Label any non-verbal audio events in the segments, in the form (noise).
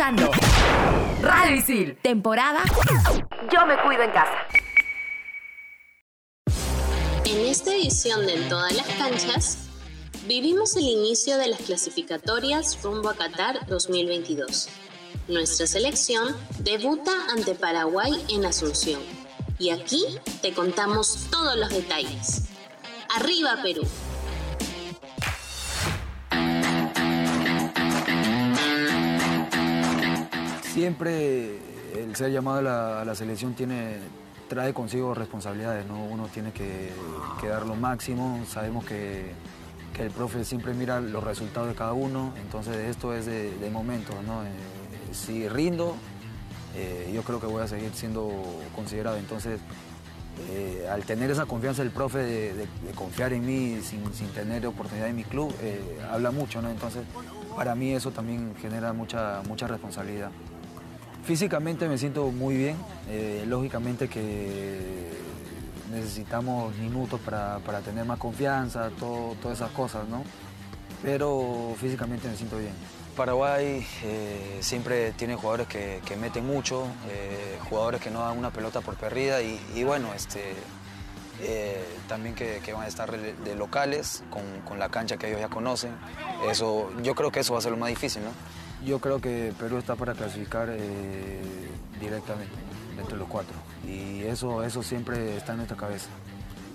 escuchando temporada Yo me cuido en casa. En esta edición de En todas las canchas, vivimos el inicio de las clasificatorias rumbo a Qatar 2022. Nuestra selección debuta ante Paraguay en Asunción. Y aquí te contamos todos los detalles. ¡Arriba Perú! Siempre el ser llamado a la, selección tiene, trae consigo responsabilidades, ¿no? uno tiene que, dar lo máximo, sabemos que, el profe siempre mira los resultados de cada uno, entonces esto es de, momentos, ¿no? Eh, si rindo, eh, yo creo que voy a seguir siendo considerado, entonces eh, al tener esa confianza del profe de, confiar en mí sin, tener oportunidad en mi club, habla mucho, ¿no? Entonces para mí eso también genera mucha, mucha responsabilidad. Físicamente me siento muy bien, eh, lógicamente que necesitamos minutos para, tener más confianza, todas esas cosas, ¿no? Pero físicamente me siento bien. Paraguay eh, siempre tiene jugadores que, meten mucho, eh, jugadores que no dan una pelota por perdida y, bueno, este, también que, van a estar de locales con, con, la cancha que ellos ya conocen. Eso, yo creo que eso va a ser lo más difícil, ¿no? Yo creo que Perú está para clasificar eh, directamente entre los cuatro y eso, eso siempre está en nuestra cabeza.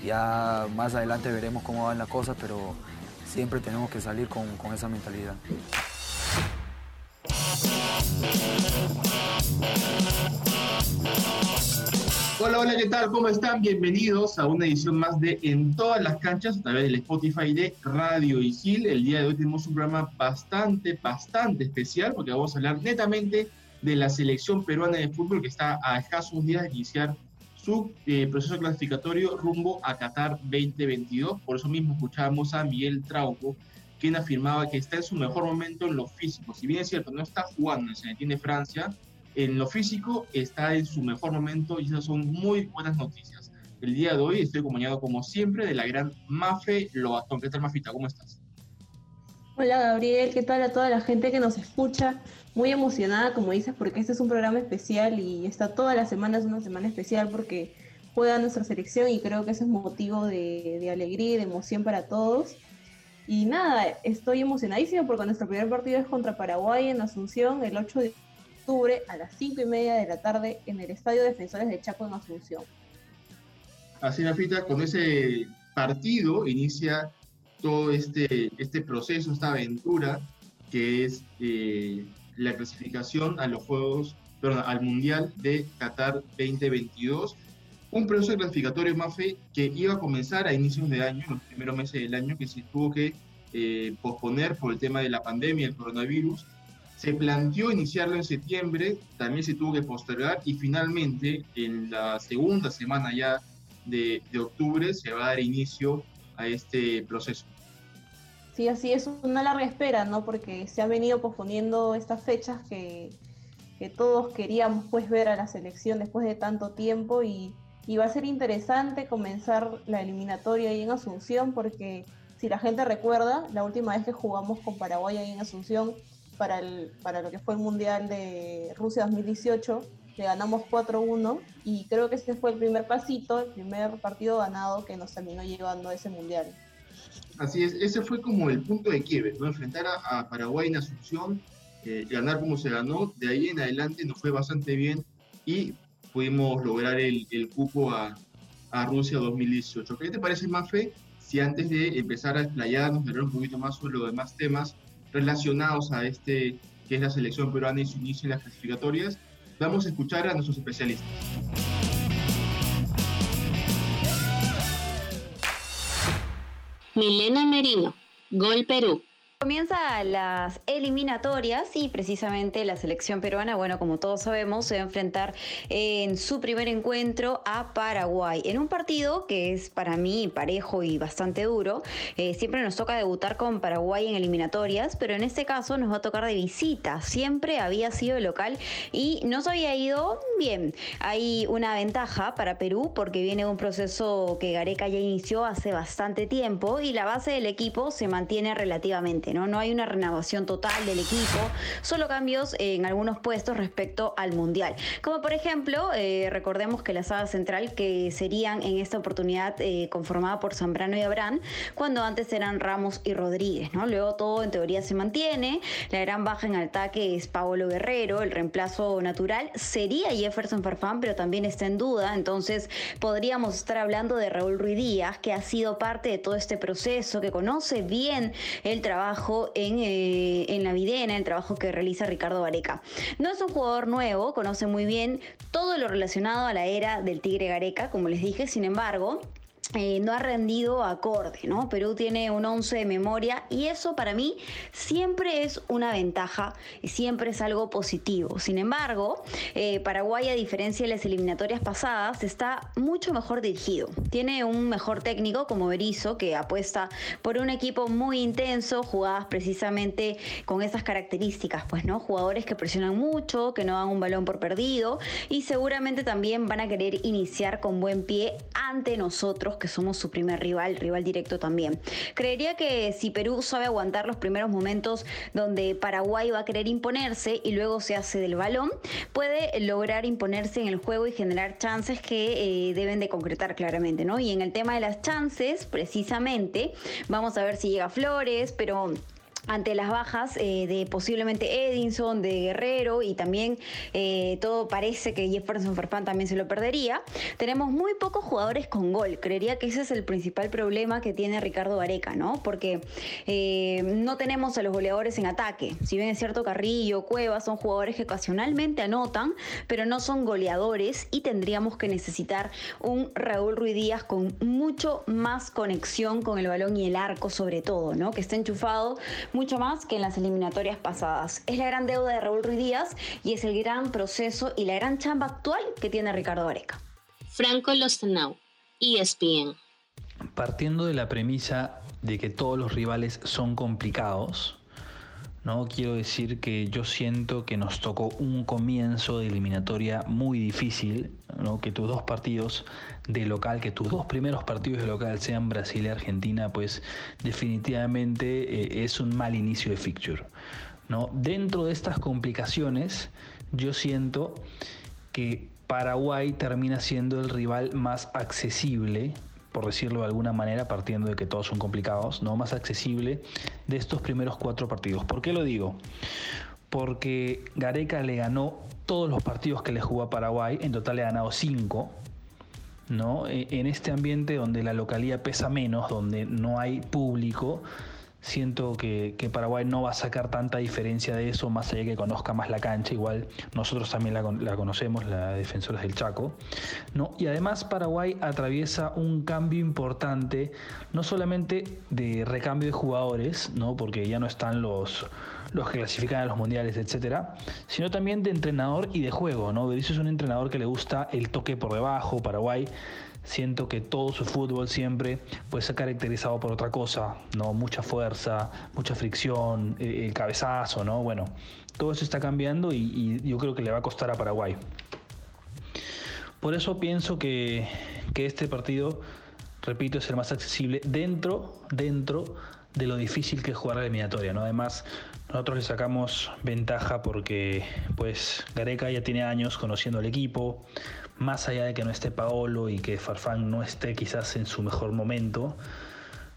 Ya más adelante veremos cómo van las cosas, pero siempre tenemos que salir con, con esa mentalidad. Hola, hola, ¿qué tal? ¿Cómo están? Bienvenidos a una edición más de En todas las canchas a través del Spotify de Radio Isil. El día de hoy tenemos un programa bastante, bastante especial porque vamos a hablar netamente de la selección peruana de fútbol que está a escasos días de iniciar su eh, proceso clasificatorio rumbo a Qatar 2022. Por eso mismo escuchábamos a Miguel Trauco, quien afirmaba que está en su mejor momento en lo físico. Si bien es cierto, no está jugando, se entiende Francia, en lo físico está en su mejor momento y esas son muy buenas noticias. El día de hoy estoy acompañado como siempre de la gran Mafe Lobatón. ¿Qué tal Mafita? ¿Cómo estás? Hola Gabriel, ¿qué tal a toda la gente que nos escucha? Muy emocionada, como dices, porque este es un programa especial y está toda la semana, es una semana especial porque juega nuestra selección y creo que ese es motivo de, de alegría y de emoción para todos. Y nada, estoy emocionadísima porque nuestro primer partido es contra Paraguay en Asunción el 8 de octubre a las 5 y media de la tarde en el Estadio Defensores de Chaco en Asunción. Así, Nafita, con ese partido inicia todo este, este proceso, esta aventura que es eh, la clasificación a los Juegos, perdón, al Mundial de Qatar 2022. Un proceso clasificatorio MAFE que iba a comenzar a inicios de año, los primeros meses del año, que se tuvo que eh, posponer por el tema de la pandemia, el coronavirus, se planteó iniciarlo en septiembre, también se tuvo que postergar y finalmente en la segunda semana ya de, octubre se va a dar inicio a este proceso. Sí, así es una larga espera, ¿no? Porque se han venido posponiendo estas fechas que, que todos queríamos pues ver a la selección después de tanto tiempo y, y va a ser interesante comenzar la eliminatoria ahí en Asunción porque si la gente recuerda, la última vez que jugamos con Paraguay ahí en Asunción para, el, para lo que fue el Mundial de Rusia 2018. Le ganamos 4-1 y creo que ese fue el primer pasito, el primer partido ganado que nos terminó llevando a ese Mundial. Así es, ese fue como el punto de quiebre, ¿no? Enfrentar a, Paraguay en Asunción, eh, ganar como se ganó, de ahí en adelante nos fue bastante bien y pudimos lograr el, cupo a, a, Rusia 2018. ¿Qué te parece, Mafe, si antes de empezar a explayarnos, hablar un poquito más sobre los demás temas, relacionados a este que es la selección peruana y su inicio en las clasificatorias. Vamos a escuchar a nuestros especialistas. Milena Merino, Gol Perú. Comienza las eliminatorias y precisamente la selección peruana, bueno, como todos sabemos, se va a enfrentar en su primer encuentro a Paraguay, en un partido que es para mí parejo y bastante duro. Eh, siempre nos toca debutar con Paraguay en eliminatorias, pero en este caso nos va a tocar de visita. Siempre había sido local y nos había ido bien. Hay una ventaja para Perú porque viene un proceso que Gareca ya inició hace bastante tiempo y la base del equipo se mantiene relativamente ¿no? No hay una renovación total del equipo, solo cambios en algunos puestos respecto al Mundial. Como por ejemplo, eh, recordemos que la saga central que serían en esta oportunidad eh, conformada por Zambrano y Abraham, cuando antes eran Ramos y Rodríguez. Luego todo en teoría se mantiene, la gran baja en ataque es Paolo Guerrero, el reemplazo natural sería Jefferson Farfán, pero también está en duda, entonces podríamos estar hablando de Raúl Ruiz Díaz, que ha sido parte de todo este proceso, que conoce bien el trabajo en, eh, en la videna, el trabajo que realiza Ricardo Vareca. No es un jugador nuevo, conoce muy bien todo lo relacionado a la era del Tigre Gareca, como les dije, sin embargo, eh, no ha rendido acorde, ¿no? Perú tiene un 11 de memoria y eso para mí siempre es una ventaja y siempre es algo positivo. Sin embargo, eh, Paraguay, a diferencia de las eliminatorias pasadas, está mucho mejor dirigido. Tiene un mejor técnico como Berizzo que apuesta por un equipo muy intenso, jugadas precisamente con esas características, pues, ¿no? Jugadores que presionan mucho, que no dan un balón por perdido y seguramente también van a querer iniciar con buen pie ante nosotros que somos su primer rival, rival directo también. Creería que si Perú sabe aguantar los primeros momentos donde Paraguay va a querer imponerse y luego se hace del balón, puede lograr imponerse en el juego y generar chances que eh, deben de concretar claramente, ¿no? Y en el tema de las chances, precisamente, vamos a ver si llega Flores, pero ante las bajas eh, de posiblemente Edinson, de Guerrero y también eh, todo parece que Jefferson Farfán también se lo perdería. Tenemos muy pocos jugadores con gol. Creería que ese es el principal problema que tiene Ricardo Vareca, ¿no? Porque eh, no tenemos a los goleadores en ataque. Si bien es cierto, Carrillo, Cuevas son jugadores que ocasionalmente anotan, pero no son goleadores y tendríamos que necesitar un Raúl Ruiz Díaz con mucho más conexión con el balón y el arco sobre todo, ¿no? Que esté enchufado mucho más que en las eliminatorias pasadas. Es la gran deuda de Raúl Ruiz Díaz y es el gran proceso y la gran chamba actual que tiene Ricardo Areca. Franco Lostenau, ESPN. Partiendo de la premisa de que todos los rivales son complicados, ¿no? Quiero decir que yo siento que nos tocó un comienzo de eliminatoria muy difícil, ¿no? Que tus dos partidos de local, que tus dos primeros partidos de local sean Brasil y Argentina, pues definitivamente eh, es un mal inicio de fixture, ¿no? Dentro de estas complicaciones, yo siento que Paraguay termina siendo el rival más accesible por decirlo de alguna manera, partiendo de que todos son complicados, ¿no? más accesible de estos primeros cuatro partidos. ¿Por qué lo digo? Porque Gareca le ganó todos los partidos que le jugó a Paraguay, en total le ha ganado cinco, ¿no? E, en este ambiente donde la localidad pesa menos, donde no hay público, siento que, Paraguay no va a sacar tanta diferencia de eso, más allá de que conozca más la cancha, igual nosotros también la, conocemos, la defensora del Chaco. ¿no? Y además Paraguay atraviesa un cambio importante, no solamente de recambio de jugadores, ¿no? porque ya no están los, los que clasifican a los mundiales, etcétera, sino también de entrenador y de juego. ¿no? Berizzo es un entrenador que le gusta el toque por debajo, Paraguay siento que todo su fútbol siempre pues se ha caracterizado por otra cosa, ¿no? Mucha fuerza, mucha fricción, eh, el cabezazo, ¿no? Bueno, todo eso está cambiando y, yo creo que le va a costar a Paraguay. Por eso pienso que, que este partido, repito, es el más accesible dentro, dentro de lo difícil que es jugar la eliminatoria, ¿no? Además, nosotros le sacamos ventaja porque pues Gareca ya tiene años conociendo al equipo, más allá de que no esté Paolo y que Farfán no esté quizás en su mejor momento,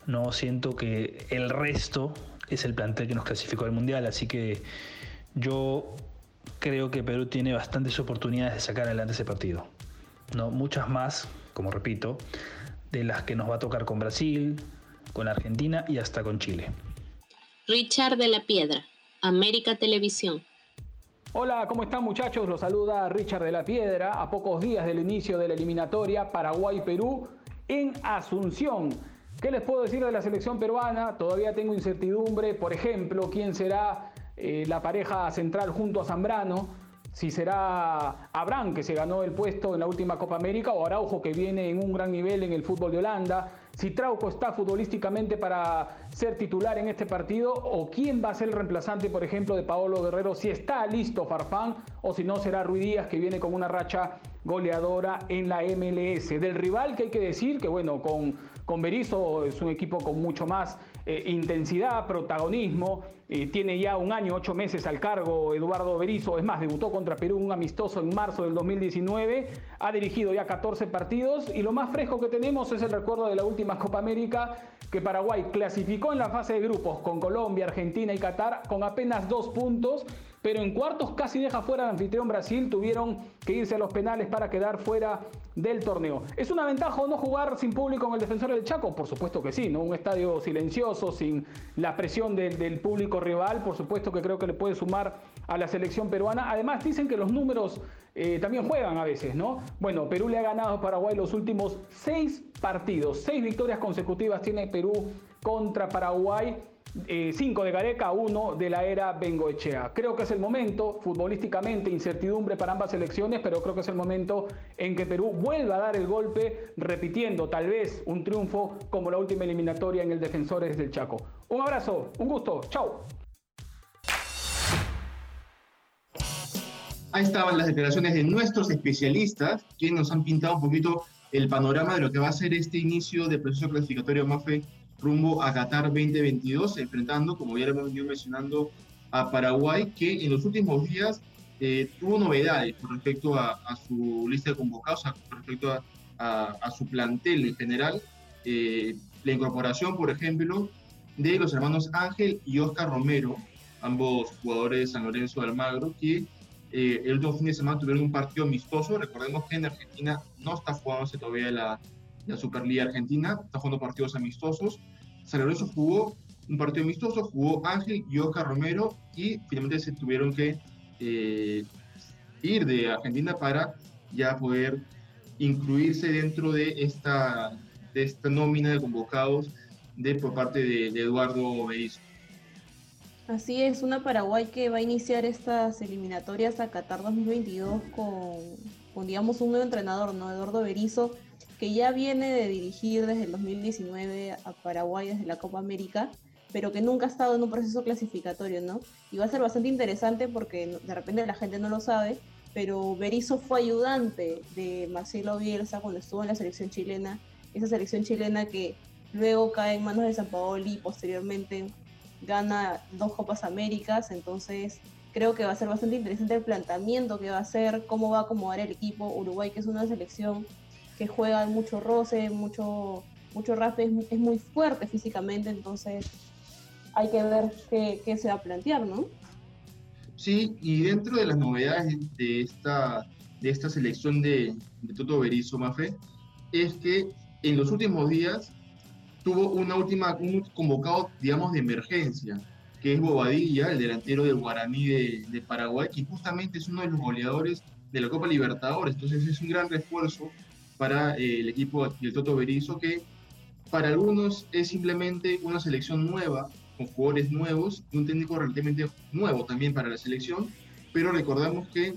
no siento que el resto es el plantel que nos clasificó al Mundial, así que yo creo que Perú tiene bastantes oportunidades de sacar adelante ese partido. No, muchas más, como repito, de las que nos va a tocar con Brasil, con Argentina y hasta con Chile. Richard de la Piedra, América Televisión. Hola, ¿cómo están muchachos? Los saluda Richard de la Piedra a pocos días del inicio de la eliminatoria Paraguay-Perú en Asunción. ¿Qué les puedo decir de la selección peruana? Todavía tengo incertidumbre, por ejemplo, quién será eh, la pareja central junto a Zambrano, si será Abraham que se ganó el puesto en la última Copa América o Araujo que viene en un gran nivel en el fútbol de Holanda si Trauco está futbolísticamente para ser titular en este partido o quién va a ser el reemplazante, por ejemplo, de Paolo Guerrero, si está listo Farfán o si no será Ruiz Díaz que viene con una racha goleadora en la MLS. Del rival que hay que decir que bueno, con, con Berizzo es un equipo con mucho más eh, intensidad, protagonismo. Eh, tiene ya un año, ocho meses al cargo Eduardo Berizzo. Es más, debutó contra Perú un amistoso en marzo del 2019. Ha dirigido ya 14 partidos y lo más fresco que tenemos es el recuerdo de la última Copa América que Paraguay clasificó en la fase de grupos con Colombia, Argentina y Qatar con apenas dos puntos pero en cuartos casi deja fuera al anfitrión Brasil, tuvieron que irse a los penales para quedar fuera del torneo. ¿Es una ventaja no jugar sin público en el Defensor del Chaco? Por supuesto que sí, ¿no? Un estadio silencioso, sin la presión del público rival, por supuesto que creo que le puede sumar a la selección peruana. Además dicen que los números eh, también juegan a veces, ¿no? Bueno, Perú le ha ganado a Paraguay los últimos seis partidos, seis victorias consecutivas tiene Perú contra Paraguay eh, cinco de Gareca, uno de la era Bengoechea. Creo que es el momento, futbolísticamente, incertidumbre para ambas selecciones, pero creo que es el momento en que Perú vuelva a dar el golpe, repitiendo tal vez un triunfo como la última eliminatoria en el Defensores del Chaco. Un abrazo, un gusto, chao. Ahí estaban las declaraciones de nuestros especialistas, quienes nos han pintado un poquito el panorama de lo que va a ser este inicio del proceso clasificatorio MAFE rumbo a Qatar 2022, enfrentando, como ya lo hemos venido mencionando, a Paraguay, que en los últimos días eh, tuvo novedades con respecto a, su lista de convocados, con respecto a, su plantel en general. Eh, la incorporación, por ejemplo, de los hermanos Ángel y Oscar Romero, ambos jugadores de San Lorenzo de Almagro, que eh, el último fin de semana tuvieron un partido amistoso. Recordemos que en Argentina no está jugándose todavía la, la Superliga Argentina, está jugando partidos amistosos. San Lorenzo jugó un partido amistoso, jugó Ángel y Oscar Romero y finalmente se tuvieron que eh, ir de Argentina para ya poder incluirse dentro de esta, de esta nómina de convocados de, por parte de, Eduardo Berizzo. Así es, una Paraguay que va a iniciar estas eliminatorias a Qatar 2022 con, con digamos, un nuevo entrenador, ¿no? Eduardo Berizzo, que ya viene de dirigir desde el 2019 a Paraguay desde la Copa América, pero que nunca ha estado en un proceso clasificatorio, ¿no? Y va a ser bastante interesante porque de repente la gente no lo sabe, pero Berizzo fue ayudante de Marcelo Bielsa cuando estuvo en la selección chilena, esa selección chilena que luego cae en manos de San Paoli y posteriormente gana dos Copas Américas, entonces creo que va a ser bastante interesante el planteamiento que va a hacer, cómo va a acomodar el equipo Uruguay, que es una selección que juega mucho roce, mucho, mucho es, muy fuerte físicamente, entonces hay que ver qué, se va a plantear, ¿no? Sí, y dentro de las novedades de esta, de esta selección de, de Toto Berizzo Mafe, es que en los últimos días tuvo una última, un convocado, digamos, de emergencia, que es Bobadilla, el delantero del Guaraní de, de Paraguay, que justamente es uno de los goleadores de la Copa Libertadores, entonces es un gran refuerzo para eh, el equipo del Toto Berizzo, que para algunos es simplemente una selección nueva, con jugadores nuevos, y un técnico relativamente nuevo también para la selección, pero recordamos que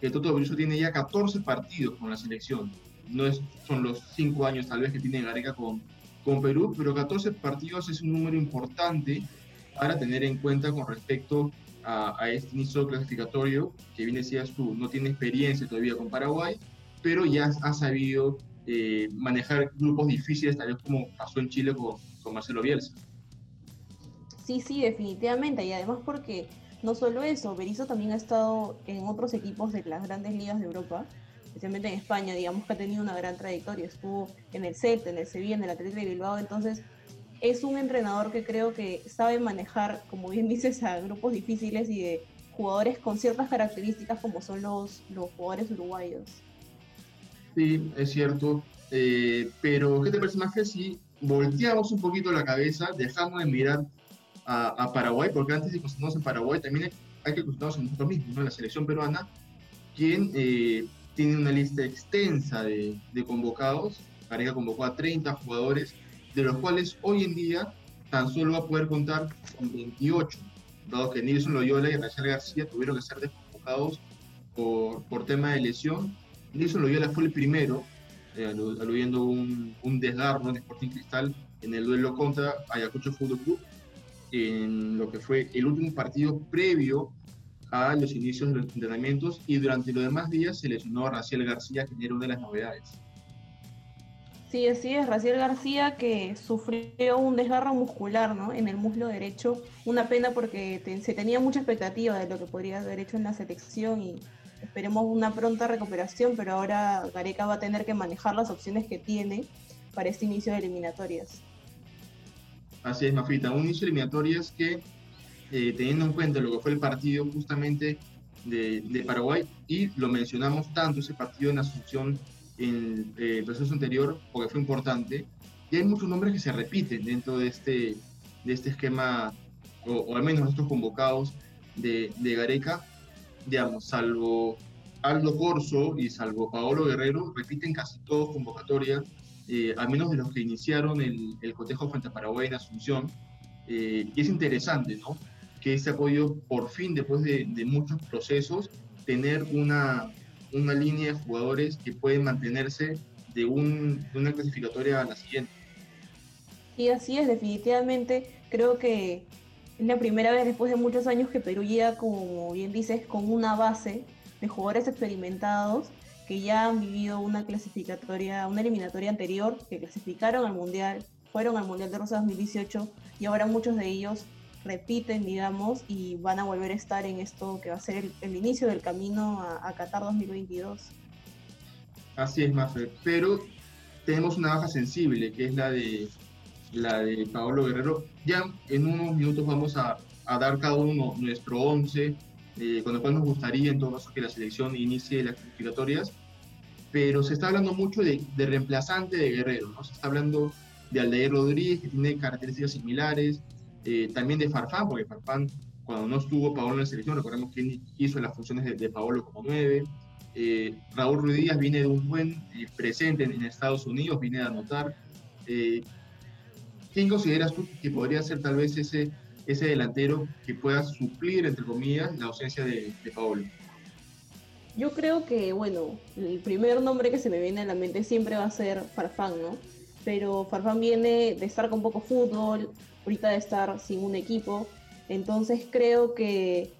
el Toto Berizzo tiene ya 14 partidos con la selección, no es, son los 5 años tal vez que tiene Gareca con, con Perú, pero 14 partidos es un número importante para tener en cuenta con respecto a, a este inicio clasificatorio, que viene, tú, no tiene experiencia todavía con Paraguay, pero ya ha sabido eh, manejar grupos difíciles, tal vez como pasó en Chile con, Marcelo Bielsa. Sí, sí, definitivamente, y además porque no solo eso, Berizzo también ha estado en otros equipos de las grandes ligas de Europa, especialmente en España, digamos que ha tenido una gran trayectoria, estuvo en el Celta, en el Sevilla, en el Atlético de Bilbao, entonces es un entrenador que creo que sabe manejar, como bien (laughs) dices, a grupos difíciles y de jugadores con ciertas características como son los, los jugadores uruguayos. Sí, es cierto. Eh, pero, ¿qué te parece más que si volteamos un poquito la cabeza, dejamos de mirar a, Paraguay, porque antes de concentrarnos en Paraguay, también hay, que concentrarnos en nosotros mismos, ¿no? la selección peruana, quien eh, tiene una lista extensa de, convocados. Pareja convocó a 30 jugadores, de los cuales hoy en día tan solo va a poder contar con 28, dado que Nilson Loyola y Rachel García tuvieron que ser desconvocados por, por tema de lesión Nilson Loyola fue el primero, eh, aludiendo un, un desgarro en Sporting Cristal en el duelo contra Ayacucho Fútbol Club, en lo que fue el último partido previo a los inicios de los entrenamientos y durante los demás días se lesionó a Raciel García, que era una de las novedades. Sí, así es, Raciel García que sufrió un desgarro muscular ¿no? en el muslo derecho. Una pena porque se tenía mucha expectativa de lo que podría haber hecho en la selección y esperemos una pronta recuperación, pero ahora Gareca va a tener que manejar las opciones que tiene para este inicio de eliminatorias. Así es, Mafita, un inicio de eliminatorias que, eh, teniendo en cuenta lo que fue el partido justamente de, de Paraguay, y lo mencionamos tanto ese partido en Asunción en eh, el proceso anterior porque fue importante. Y hay muchos nombres que se repiten dentro de este, de este esquema, o, al menos estos convocados de, de, Gareca, digamos, salvo Aldo Corso y salvo Paolo Guerrero, repiten casi todos convocatorias, eh, al menos de los que iniciaron el, el cotejo frente a Paraguay en Asunción. Eh, y es interesante, ¿no? Que ese apoyo, por fin, después de, de muchos procesos, tener una, una línea de jugadores que pueden mantenerse de, un, una clasificatoria a la siguiente. Sí, así es, definitivamente. Creo que es la primera vez después de muchos años que Perú llega, como bien dices, con una base de jugadores experimentados que ya han vivido una clasificatoria, una eliminatoria anterior, que clasificaron al Mundial, fueron al Mundial de Rosa 2018 y ahora muchos de ellos repiten, digamos, y van a volver a estar en esto que va a ser el, inicio del camino a, Qatar 2022. Así es, Mafer. Pero tenemos una baja sensible, que es la de la de Paolo Guerrero. Ya en unos minutos vamos a, dar cada uno nuestro 11, eh, con lo cual nos gustaría en todo caso que la selección inicie las clasificatorias. Pero se está hablando mucho de, de reemplazante de Guerrero, ¿no? Se está hablando de Aldair Rodríguez, que tiene características similares, eh, también de Farfán, porque Farfán, cuando no estuvo Paolo en la selección, recordemos que hizo las funciones de, Paolo como nueve. Eh, Raúl Ruiz viene de un buen eh, presente en, Estados Unidos, viene a anotar. ¿Quién consideras tú que podría ser tal vez ese, ese delantero que pueda suplir, entre comillas, la ausencia de, de Paolo? Yo creo que, bueno, el primer nombre que se me viene a la mente siempre va a ser Farfán, ¿no? Pero Farfán viene de estar con poco fútbol, ahorita de estar sin un equipo. Entonces creo que,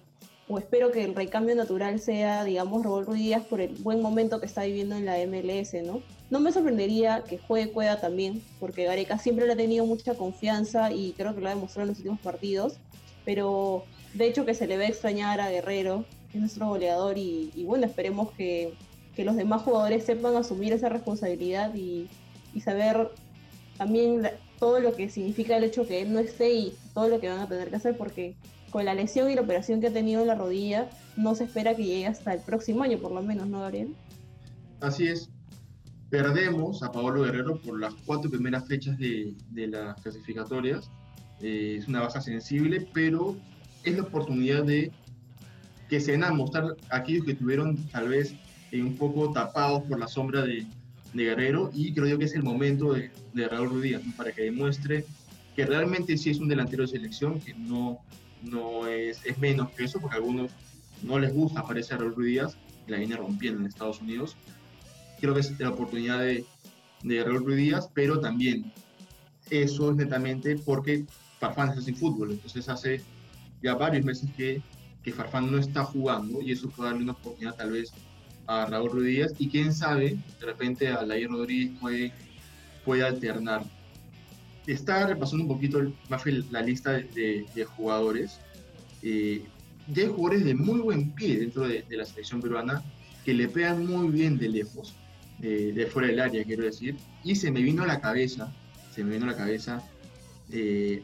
o espero que el recambio natural sea, digamos, Raúl Ruiz por el buen momento que está viviendo en la MLS, ¿no? No me sorprendería que juegue Cueva también, porque Gareca siempre le ha tenido mucha confianza y creo que lo ha demostrado en los últimos partidos, pero de hecho que se le va a extrañar a Guerrero, es nuestro goleador, y, bueno, esperemos que, que, los demás jugadores sepan asumir esa responsabilidad y, y saber también todo lo que significa el hecho que él no esté y todo lo que van a tener que hacer porque con la lesión y la operación que ha tenido en la rodilla no se espera que llegue hasta el próximo año por lo menos, ¿no, Gabriel? Así es. Perdemos a Pablo Guerrero por las cuatro primeras fechas de, de las clasificatorias. Eh, es una baja sensible, pero es la oportunidad de que se van a mostrar aquellos que estuvieron tal vez eh, un poco tapados por la sombra de, de Guerrero y creo yo que es el momento de, de Raúl Ruiz para que demuestre que realmente sí es un delantero de selección, que no, no es, es menos que eso, porque a algunos no les gusta aparecer Raúl Díaz, la viene rompiendo en Estados Unidos. Creo que es la oportunidad de, de Raúl Ruiz Díaz, pero también eso es netamente porque Farfán está sin fútbol, entonces hace ya varios meses que, que Farfán no está jugando y eso puede darle una oportunidad tal vez a Raúl Rodríguez y quién sabe, de repente a Lair Rodríguez puede, puede alternar. Está repasando un poquito más la lista de, de jugadores. Eh, ya hay jugadores de muy buen pie dentro de, la selección peruana que le pegan muy bien de lejos, de fuera del área, quiero decir. Y se me vino a la cabeza, se me vino a la cabeza, eh,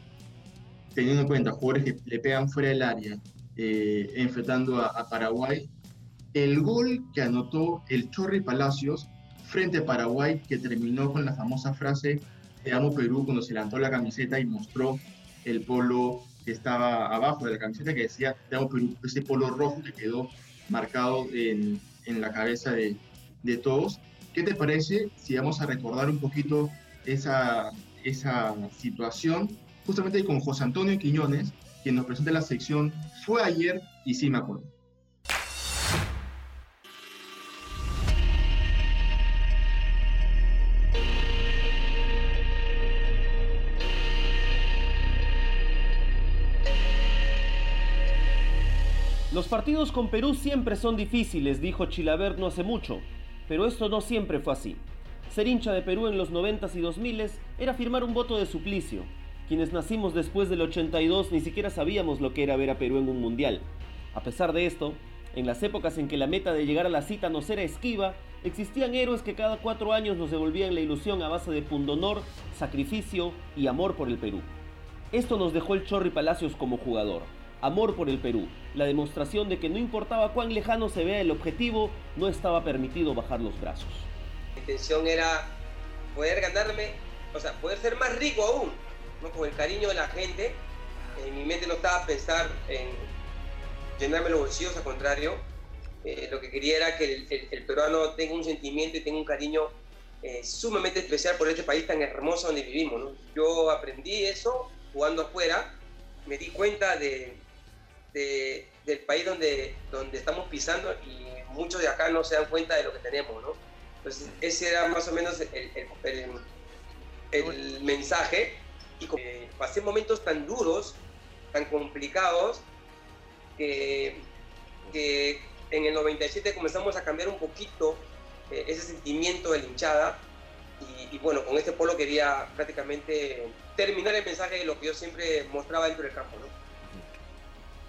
teniendo en cuenta jugadores que le pegan fuera del área, eh, enfrentando a Paraguay, el gol que anotó el Chorri Palacios frente a Paraguay, que terminó con la famosa frase Te amo Perú cuando se levantó la camiseta y mostró el polo que estaba abajo de la camiseta que decía Te amo Perú, ese polo rojo que quedó marcado en, la cabeza de, todos. ¿Qué te parece si vamos a recordar un poquito esa, esa situación justamente con José Antonio Quiñones, quien nos presenta la sección Fue ayer y sí me acuerdo? Los partidos con Perú siempre son difíciles, dijo Chilaver no hace mucho, pero esto no siempre fue así. Ser hincha de Perú en los 90s y 2000s era firmar un voto de suplicio. Quienes nacimos después del 82 ni siquiera sabíamos lo que era ver a Perú en un mundial. A pesar de esto, en las épocas en que la meta de llegar a la cita nos era esquiva, existían héroes que cada cuatro años nos devolvían la ilusión a base de pundonor, sacrificio y amor por el Perú. Esto nos dejó el Chorri Palacios como jugador. Amor por el Perú, la demostración de que no importaba cuán lejano se vea el objetivo, no estaba permitido bajar los brazos. Mi intención era poder ganarme, o sea, poder ser más rico aún, ¿no? con el cariño de la gente. En mi mente no estaba pensar en llenarme los bolsillos, al contrario, eh, lo que quería era que el, peruano tenga un sentimiento y tenga un cariño eh, sumamente especial por este país tan hermoso donde vivimos. Yo aprendí eso jugando afuera, me di cuenta de, del país donde, donde estamos pisando y muchos de acá no se dan cuenta de lo que tenemos. ¿no? Entonces ese era más o menos el, el, mensaje y eh, pasé momentos tan duros, tan complicados, que, en el 97 comenzamos a cambiar un poquito eh, ese sentimiento de la hinchada. Y, bueno, con este polo quería prácticamente terminar el mensaje de lo que yo siempre mostraba dentro del campo.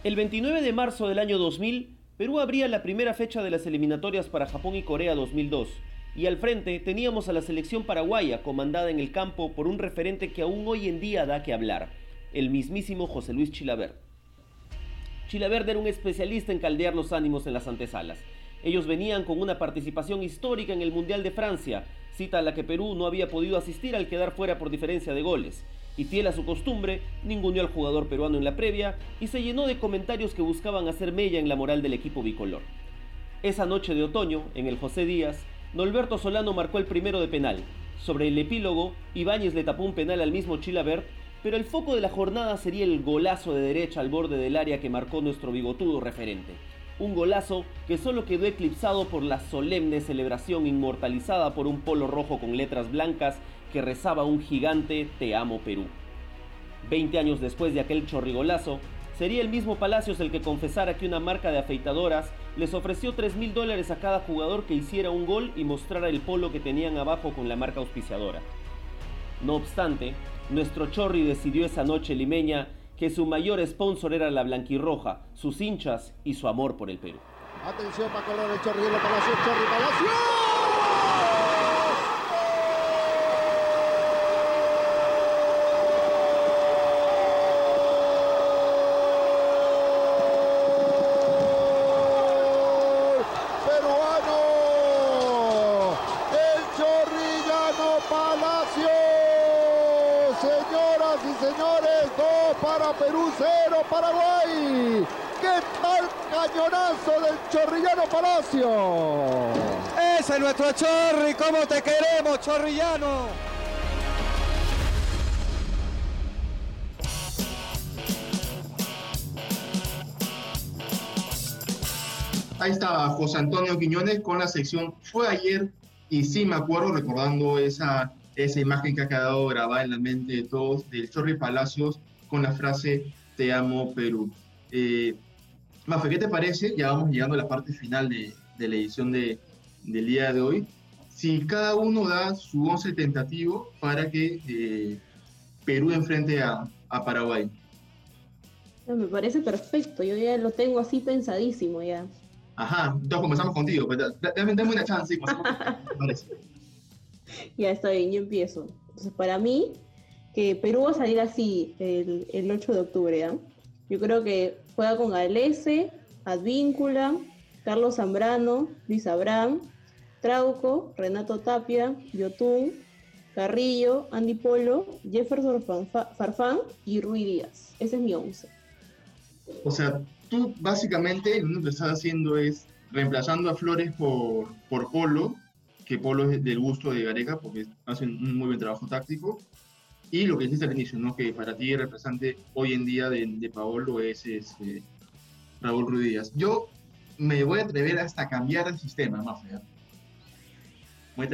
El 29 de marzo del año 2000, Perú abría la primera fecha de las eliminatorias para Japón y Corea 2002. Y al frente teníamos a la selección paraguaya comandada en el campo por un referente que aún hoy en día da que hablar, el mismísimo José Luis Chilaver. Chilaverde era un especialista en caldear los ánimos en las antesalas. Ellos venían con una participación histórica en el Mundial de Francia, cita a la que Perú no había podido asistir al quedar fuera por diferencia de goles. Y fiel a su costumbre, ninguneó al jugador peruano en la previa y se llenó de comentarios que buscaban hacer mella en la moral del equipo bicolor. Esa noche de otoño, en el José Díaz, Norberto Solano marcó el primero de penal. Sobre el epílogo, Ibáñez le tapó un penal al mismo Chilabert pero el foco de la jornada sería el golazo de derecha al borde del área que marcó nuestro bigotudo referente. Un golazo que solo quedó eclipsado por la solemne celebración inmortalizada por un polo rojo con letras blancas que rezaba un gigante Te amo Perú. Veinte años después de aquel chorrigolazo, sería el mismo Palacios el que confesara que una marca de afeitadoras les ofreció 3 mil dólares a cada jugador que hiciera un gol y mostrara el polo que tenían abajo con la marca auspiciadora. No obstante, nuestro Chorri decidió esa noche limeña que su mayor sponsor era la blanquirroja, sus hinchas y su amor por el Perú. Atención para color el Chorri, Palacio, Chorri Palacio. Perú 0, Paraguay. ¿Qué tal cañonazo del Chorrillano Palacio? Ese es nuestro Chorri, ¿cómo te queremos, Chorrillano? Ahí estaba José Antonio Quiñones con la sección Fue ayer y sí me acuerdo recordando esa, esa imagen que ha quedado grabada en la mente de todos del Chorri Palacios con la frase Te amo Perú. Eh, Mafe, ¿qué te parece? Ya vamos llegando a la parte final de, de la edición de, del día de hoy. Si cada uno da su once tentativo para que eh, Perú enfrente a, a Paraguay. Me parece perfecto, yo ya lo tengo así pensadísimo ya. Ajá, entonces comenzamos contigo, pues, dame, dame una chance. (laughs) parece. Ya está bien, yo empiezo. Entonces, para mí, que Perú va a salir así el, el 8 de octubre. Yo creo que juega con Galese, Advíncula, Carlos Zambrano, Luis Abraham, Trauco, Renato Tapia, Yotun, Carrillo, Andy Polo, Jefferson Farfán y Rui Díaz. Ese es mi 11. O sea, tú básicamente lo que estás haciendo es reemplazando a Flores por, por Polo, que Polo es del gusto de Gareca porque hacen un muy buen trabajo táctico, y lo que dijiste al inicio, ¿no? que para ti el representante hoy en día de, de Paolo es, este, Raúl Ruiz Yo me voy a atrever hasta cambiar el sistema, más fea.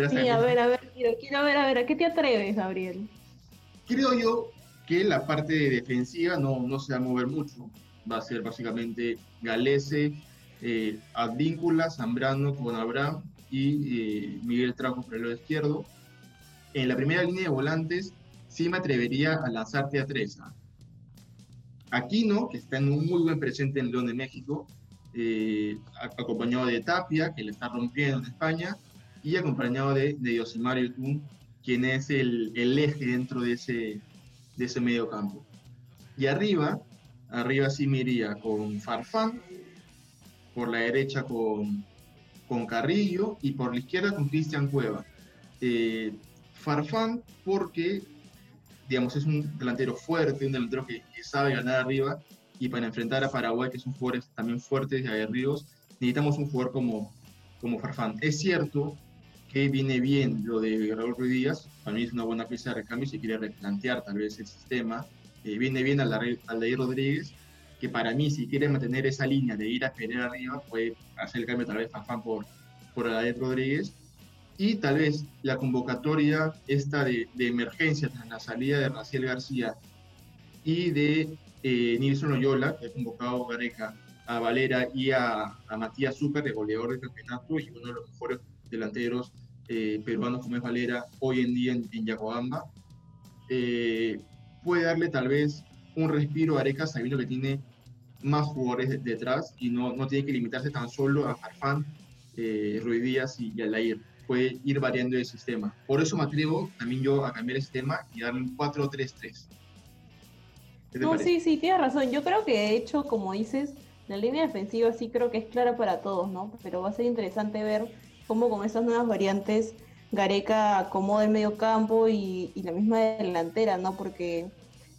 Sí, a ver, a ver, quiero, ver, a ver, ¿a qué te atreves, Gabriel? Creo yo que la parte defensiva no, no se va a mover mucho. Va a ser básicamente Galese, eh, Advíncula, Zambrano con Abraham y eh, Miguel Trajo por el lado izquierdo en la primera línea de volantes sí me atrevería a lanzarte a tres. Aquino, que está en un muy buen presente en León de México, eh, acompañado de Tapia, que le está rompiendo en España, y acompañado de, de Yosimario Tun, quien es el, el, eje dentro de ese, de ese medio campo. Y arriba, arriba sí me iría con Farfán, por la derecha con, con Carrillo y por la izquierda con Cristian Cueva. Eh, Farfán porque, digamos, es un delantero fuerte, un delantero que, sabe ganar arriba y para enfrentar a Paraguay, que son jugadores también fuertes y aguerridos, necesitamos un jugador como, como Farfán. Es cierto que viene bien lo de Raúl Ruiz Díaz, para mí es una buena pieza de recambio si quiere replantear tal vez el sistema. Eh, viene bien al de Rodríguez, que para mí si quiere mantener esa línea de ir a pelear arriba, puede hacer el cambio tal vez Farfán por, por Alain Rodríguez y tal vez la convocatoria esta de, de, emergencia tras la salida de Raciel García y de eh, Nilson Oyola, que ha convocado Gareca a Valera y a, a Matías Super, de goleador del campeonato y uno de los mejores delanteros eh, peruanos como es Valera hoy en día en, en Yacobamba, eh, puede darle tal vez un respiro a Areca sabiendo que tiene más jugadores detrás y no, no tiene que limitarse tan solo a Farfán, eh, Ruiz Díaz y, y Alair puede ir variando el sistema. Por eso me atrevo también yo a cambiar el sistema y darle un 4-3-3. No, sí, sí, tienes razón. Yo creo que de hecho, como dices, la línea defensiva sí creo que es clara para todos, ¿no? Pero va a ser interesante ver cómo con esas nuevas variantes Gareca acomoda el medio campo y, y la misma delantera, ¿no? Porque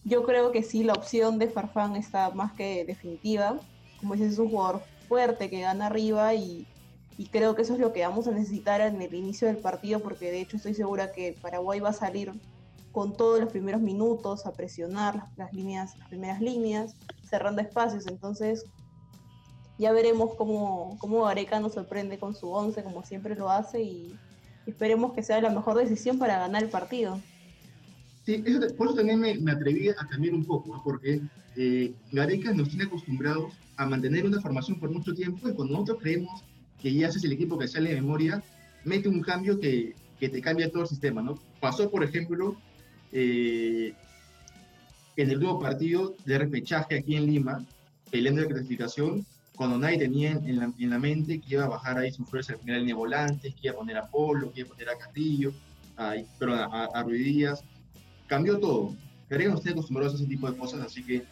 yo creo que sí, la opción de Farfán está más que definitiva. Como dices, es un jugador fuerte que gana arriba y, y creo que eso es lo que vamos a necesitar en el inicio del partido porque de hecho estoy segura que Paraguay va a salir con todos los primeros minutos a presionar las líneas, las primeras líneas, cerrando espacios, entonces ya veremos cómo, cómo Gareca nos sorprende con su 11 como siempre lo hace y esperemos que sea la mejor decisión para ganar el partido. Sí, eso, por eso también me, me, atreví a cambiar un poco, ¿no? porque eh, Gareca nos tiene acostumbrados a mantener una formación por mucho tiempo y cuando nosotros creemos que ya es el equipo que sale de memoria, mete un cambio que, que te cambia todo el sistema, ¿no? Pasó, por ejemplo, eh, en el nuevo partido de repechaje aquí en Lima, peleando la clasificación, cuando nadie tenía en la, en la mente que iba a bajar ahí su fuerza al final línea de volantes, que iba a poner a Polo, que iba a poner a Castillo, a, a, Díaz, cambió todo. Creo que no a ese tipo de cosas, así que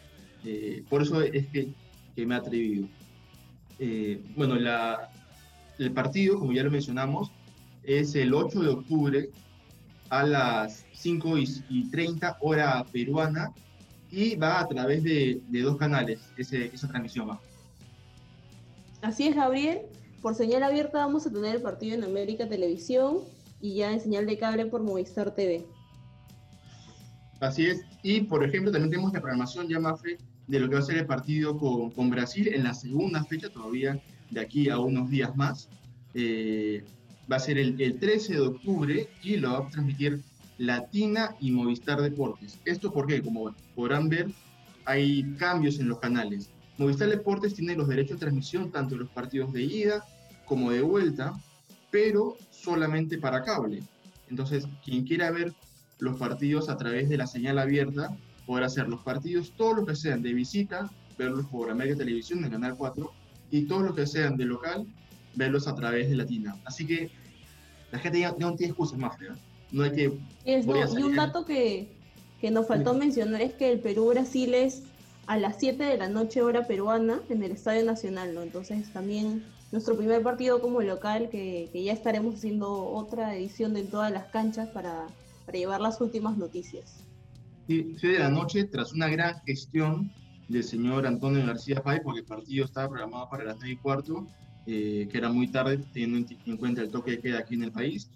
eh, por eso es que, que me he atrevido. Eh, bueno, la, el partido, como ya lo mencionamos, es el 8 de octubre a las 5 y 30 hora peruana y va a través de, de dos canales ese, esa transmisión va. Así es, Gabriel. Por señal abierta vamos a tener el partido en América Televisión y ya en señal de cable por Movistar TV. Así es. Y, por ejemplo, también tenemos la programación ya, Mafe, de lo que va a ser el partido con, con Brasil en la segunda fecha, todavía de aquí a unos días más. Eh, va a ser el, el, 13 de octubre y lo va a transmitir Latina y Movistar Deportes. Esto porque, como podrán ver, hay cambios en los canales. Movistar Deportes tiene los derechos de transmisión tanto de los partidos de ida como de vuelta, pero solamente para cable. Entonces, quien quiera ver los partidos a través de la señal abierta, podrá hacer los partidos, todos los que sean de visita, verlos por América Televisión en Canal 4, y todos los que sean de local, verlos a través de Latina. Así que la gente ya, ya no tiene excusas más, ¿verdad? No hay que... Es, no, y un dato que, que nos faltó sí. mencionar es que el Perú-Brasil es a las 7 de la noche hora peruana en el Estadio Nacional, ¿no? Entonces también nuestro primer partido como local, que, que ya estaremos haciendo otra edición de todas las canchas para, para llevar las últimas noticias. Sí, 7 de la noche, tras una gran gestión del señor Antonio García Pay, porque el partido estaba programado para las 9 y cuarto, eh, que era muy tarde, teniendo en cuenta el toque de queda aquí en el país,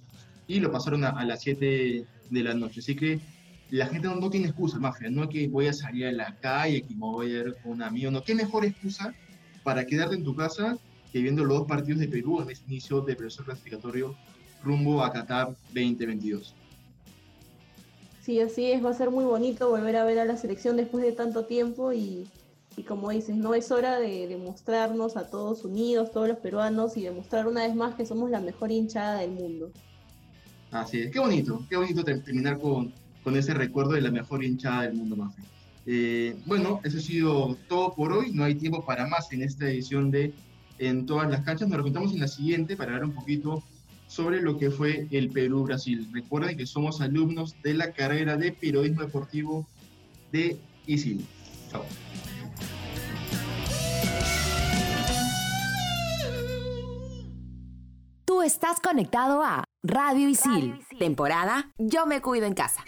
y lo pasaron a, a las 7 de la noche. Así que la gente no, no tiene excusa, mafia, no es que voy a salir a la calle, que me voy a ver con un amigo, no, qué mejor excusa para quedarte en tu casa que viendo los dos partidos de Perú en este inicio de proceso clasificatorio rumbo a Qatar 2022. Sí, así es, va a ser muy bonito volver a ver a la selección después de tanto tiempo y, y como dices, no es hora de demostrarnos a todos unidos, todos los peruanos y demostrar una vez más que somos la mejor hinchada del mundo. Así es, qué bonito, qué bonito terminar con, con ese recuerdo de la mejor hinchada del mundo, Mafe. Eh, bueno, eso ha sido todo por hoy, no hay tiempo para más en esta edición de En todas las canchas, nos recontamos en la siguiente para hablar un poquito sobre lo que fue el Perú-Brasil. Recuerden que somos alumnos de la carrera de periodismo deportivo de ISIL. Chao. Tú estás conectado a Radio Isil, temporada Yo me cuido en casa.